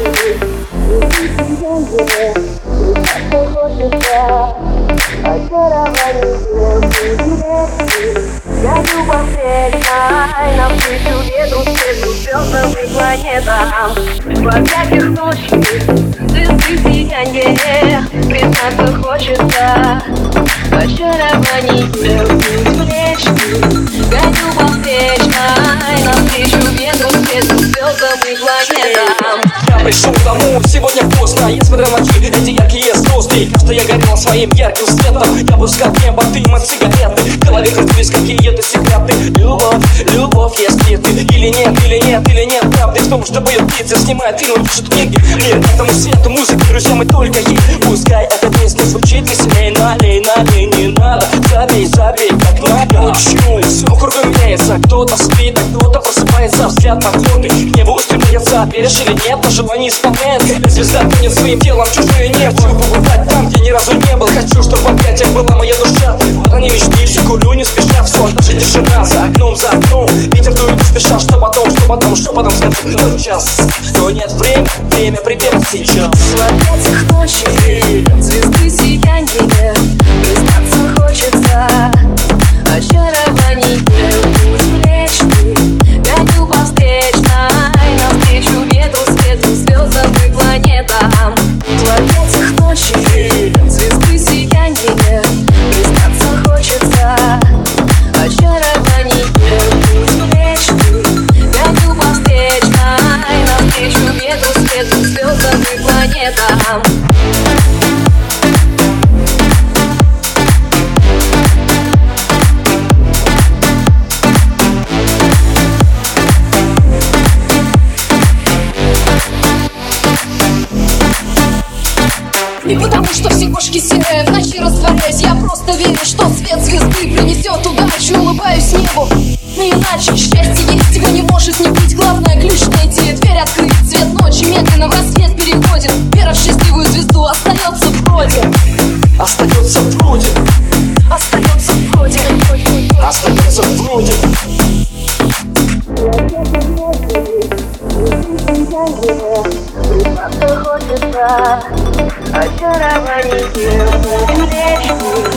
Я Навстречу ветру свету звездам и планетам Во всяких ночи звезды сияние Признаться хочется Очарование встречи Гоню по встречной пришел домой сегодня поздно Я смотрел на ночи, эти яркие звезды. Что я горел своим ярким светом. Я пускал небо дым от сигареты. В голове крутились какие-то секреты. Любовь, любовь, если ты? Или нет, или нет, или нет Правды в том, что поет птицы, снимает фильмы, пишет книги. Мир этому свету, музыки, друзья, мы только ей. Пускай эта песня звучит веселей. Налей, налей, не надо. Забей, забей, как надо. Почему? Все кругом меняется Кто-то спит, просыпается Взгляд на флоты, к небу устремляется Веришь или нет, но желание исполняется Звезда тонет своим телом чужое небо. Хочу побывать там, где ни разу не был. Хочу, чтобы в объятиях была моя душа. Вот они мечты, шикулю не спеша. Все, наша тишина за окном, за окном. Ветер дует не спеша, что потом, что потом, что потом скажу Кто час, кто нет время, время припев сейчас. В этих ночей звезды сияние. Признаться хочется Очарование свету, звездам и планетам И потому что все кошки серые в ночи растворяюсь Я просто верю, что свет звезды принесет удачу. Улыбаюсь небу, не иначе Счастье есть, его не может не быть. Главное ключ найти, дверь открыть Признаться хочется Очарование встречный